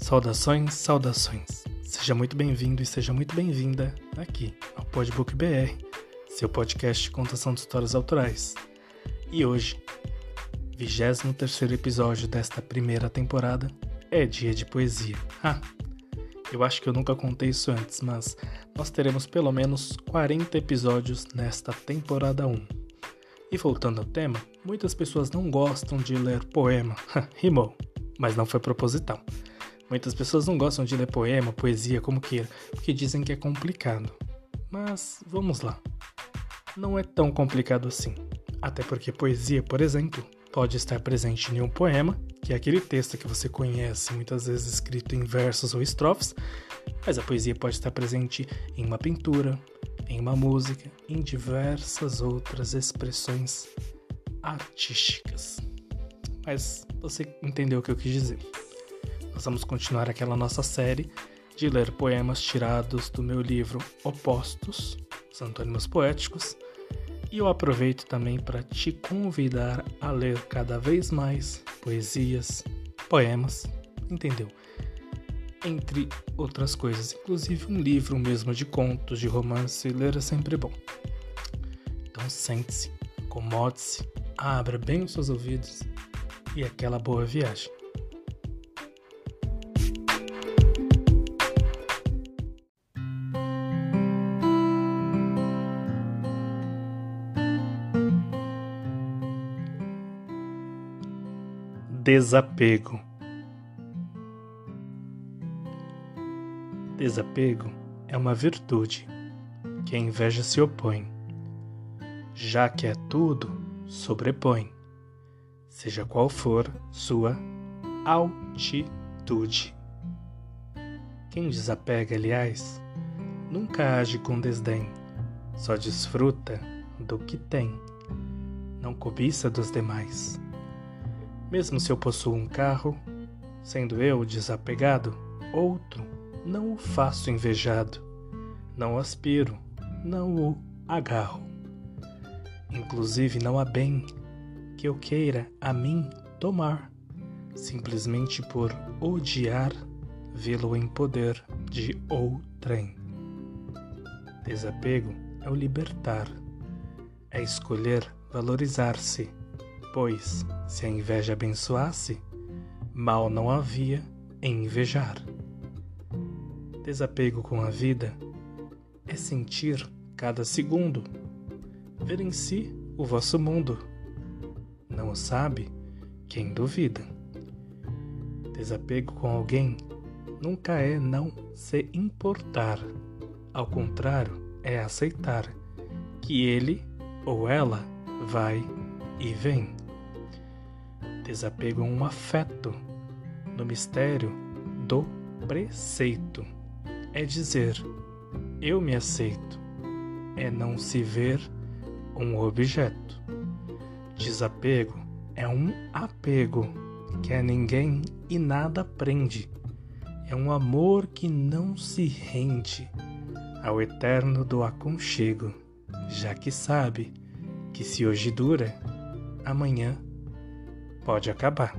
Saudações, saudações. Seja muito bem-vindo e seja muito bem-vinda aqui ao Podbook BR, seu podcast de contação de histórias autorais. E hoje, 23 episódio desta primeira temporada, é dia de poesia. Ah, eu acho que eu nunca contei isso antes, mas nós teremos pelo menos 40 episódios nesta temporada 1. E voltando ao tema, muitas pessoas não gostam de ler poema. Rimou, mas não foi proposital. Muitas pessoas não gostam de ler poema, poesia, como queira, porque dizem que é complicado. Mas vamos lá. Não é tão complicado assim. Até porque poesia, por exemplo, pode estar presente em um poema, que é aquele texto que você conhece, muitas vezes escrito em versos ou estrofes, mas a poesia pode estar presente em uma pintura, em uma música, em diversas outras expressões artísticas. Mas você entendeu o que eu quis dizer. Vamos continuar aquela nossa série de ler poemas tirados do meu livro Opostos, os Antônimos Poéticos, e eu aproveito também para te convidar a ler cada vez mais poesias, poemas, entendeu? Entre outras coisas, inclusive um livro mesmo de contos, de romance, ler é sempre bom. Então sente-se, acomode-se, abra bem os seus ouvidos e aquela boa viagem. Desapego. Desapego é uma virtude que a inveja se opõe, já que é tudo sobrepõe, seja qual for sua altitude. Quem desapega, aliás, nunca age com desdém, só desfruta do que tem, não cobiça dos demais mesmo se eu possuo um carro, sendo eu desapegado, outro não o faço invejado, não aspiro, não o agarro. Inclusive não há bem que eu queira a mim tomar, simplesmente por odiar vê-lo em poder de outrem. Desapego é o libertar, é escolher valorizar-se pois, se a inveja abençoasse, mal não havia em invejar. Desapego com a vida é sentir cada segundo, ver em si o vosso mundo. Não o sabe quem duvida. Desapego com alguém nunca é não se importar, ao contrário, é aceitar que ele ou ela vai e vem desapego a um afeto no mistério do preceito. É dizer, eu me aceito, é não se ver um objeto. Desapego é um apego que a ninguém e nada prende. É um amor que não se rende ao eterno do aconchego, já que sabe que se hoje dura, amanhã pode acabar.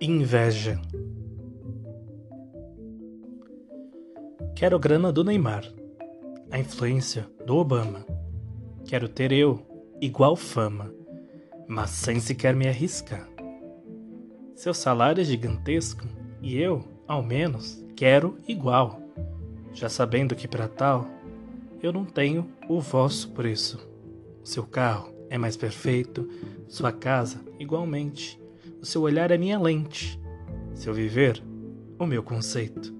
Inveja. Quero grana do Neymar, a influência do Obama. Quero ter eu igual fama, mas sem sequer me arriscar. Seu salário é gigantesco e eu, ao menos, quero igual, já sabendo que para tal eu não tenho o vosso preço. Seu carro é mais perfeito, sua casa igualmente. O seu olhar é minha lente, seu viver, o meu conceito.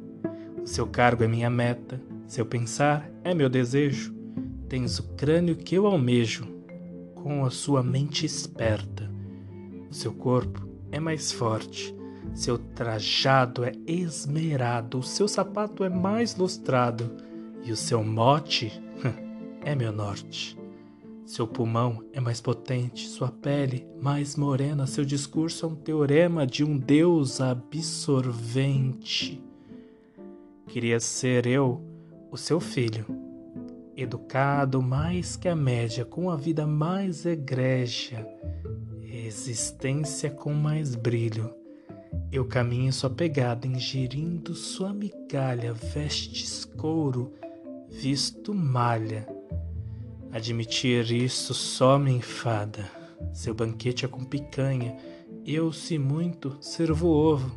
O seu cargo é minha meta, seu pensar é meu desejo. Tens o crânio que eu almejo, com a sua mente esperta. O seu corpo é mais forte, seu trajado é esmerado, o seu sapato é mais lustrado, e o seu mote é meu norte. Seu pulmão é mais potente, sua pele mais morena, seu discurso é um teorema de um Deus absorvente. Queria ser eu, o seu filho, educado mais que a média, com a vida mais egrégia, existência com mais brilho. Eu caminho sua pegada, ingerindo sua migalha, vestes couro, visto malha. Admitir isso só me enfada. Seu banquete é com picanha, eu, se muito, servo ovo.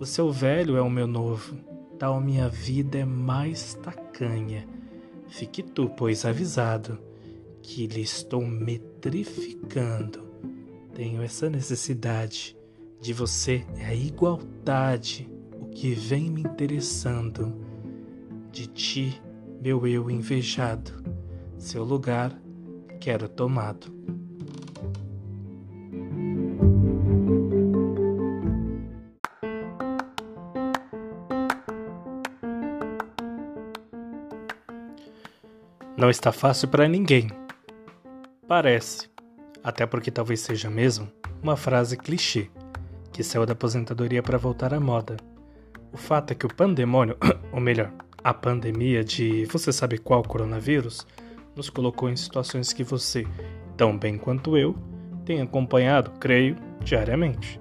O seu velho é o meu novo, tal minha vida é mais tacanha. Fique tu, pois, avisado, que lhe estou metrificando. Tenho essa necessidade de você, é a igualdade, o que vem me interessando. De ti, meu eu invejado, seu lugar quero tomado. Não está fácil para ninguém. Parece, até porque talvez seja mesmo, uma frase clichê que saiu da aposentadoria para voltar à moda. O fato é que o pandemônio, ou melhor, a pandemia de você sabe qual coronavírus, nos colocou em situações que você, tão bem quanto eu, tem acompanhado, creio, diariamente.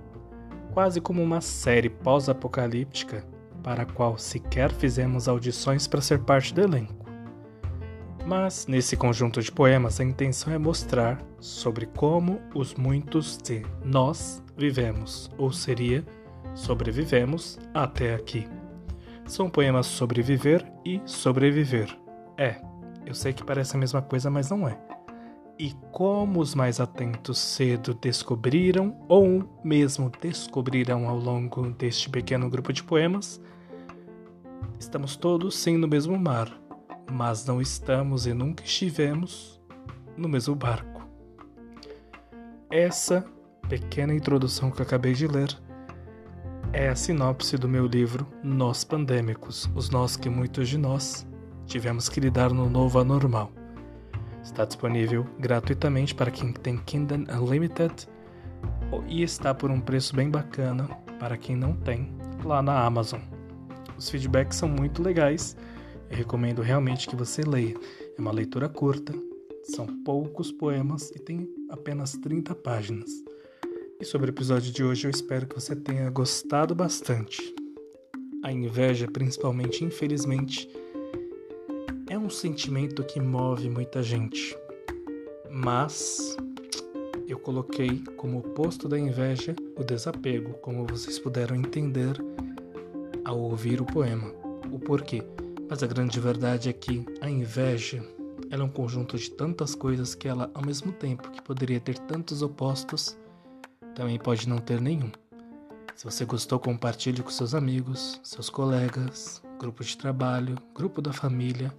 Quase como uma série pós-apocalíptica para a qual sequer fizemos audições para ser parte do elenco. Mas nesse conjunto de poemas a intenção é mostrar sobre como os muitos de nós vivemos, ou seria sobrevivemos até aqui. São poemas sobre viver e sobreviver. É, eu sei que parece a mesma coisa, mas não é. E como os mais atentos cedo descobriram, ou mesmo descobrirão ao longo deste pequeno grupo de poemas, estamos todos sim no mesmo mar, mas não estamos e nunca estivemos no mesmo barco. Essa pequena introdução que acabei de ler é a sinopse do meu livro Nós Pandêmicos, os nós que muitos de nós tivemos que lidar no novo anormal. Está disponível gratuitamente para quem tem Kindle Unlimited e está por um preço bem bacana para quem não tem lá na Amazon. Os feedbacks são muito legais eu recomendo realmente que você leia. É uma leitura curta, são poucos poemas e tem apenas 30 páginas. E sobre o episódio de hoje, eu espero que você tenha gostado bastante. A inveja, principalmente, infelizmente, é um sentimento que move muita gente. Mas eu coloquei como oposto da inveja o desapego, como vocês puderam entender ao ouvir o poema. O porquê? Mas a grande verdade é que a inveja ela é um conjunto de tantas coisas que ela, ao mesmo tempo que poderia ter tantos opostos, também pode não ter nenhum. Se você gostou, compartilhe com seus amigos, seus colegas, grupo de trabalho, grupo da família.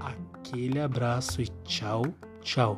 Aquele abraço e tchau, tchau.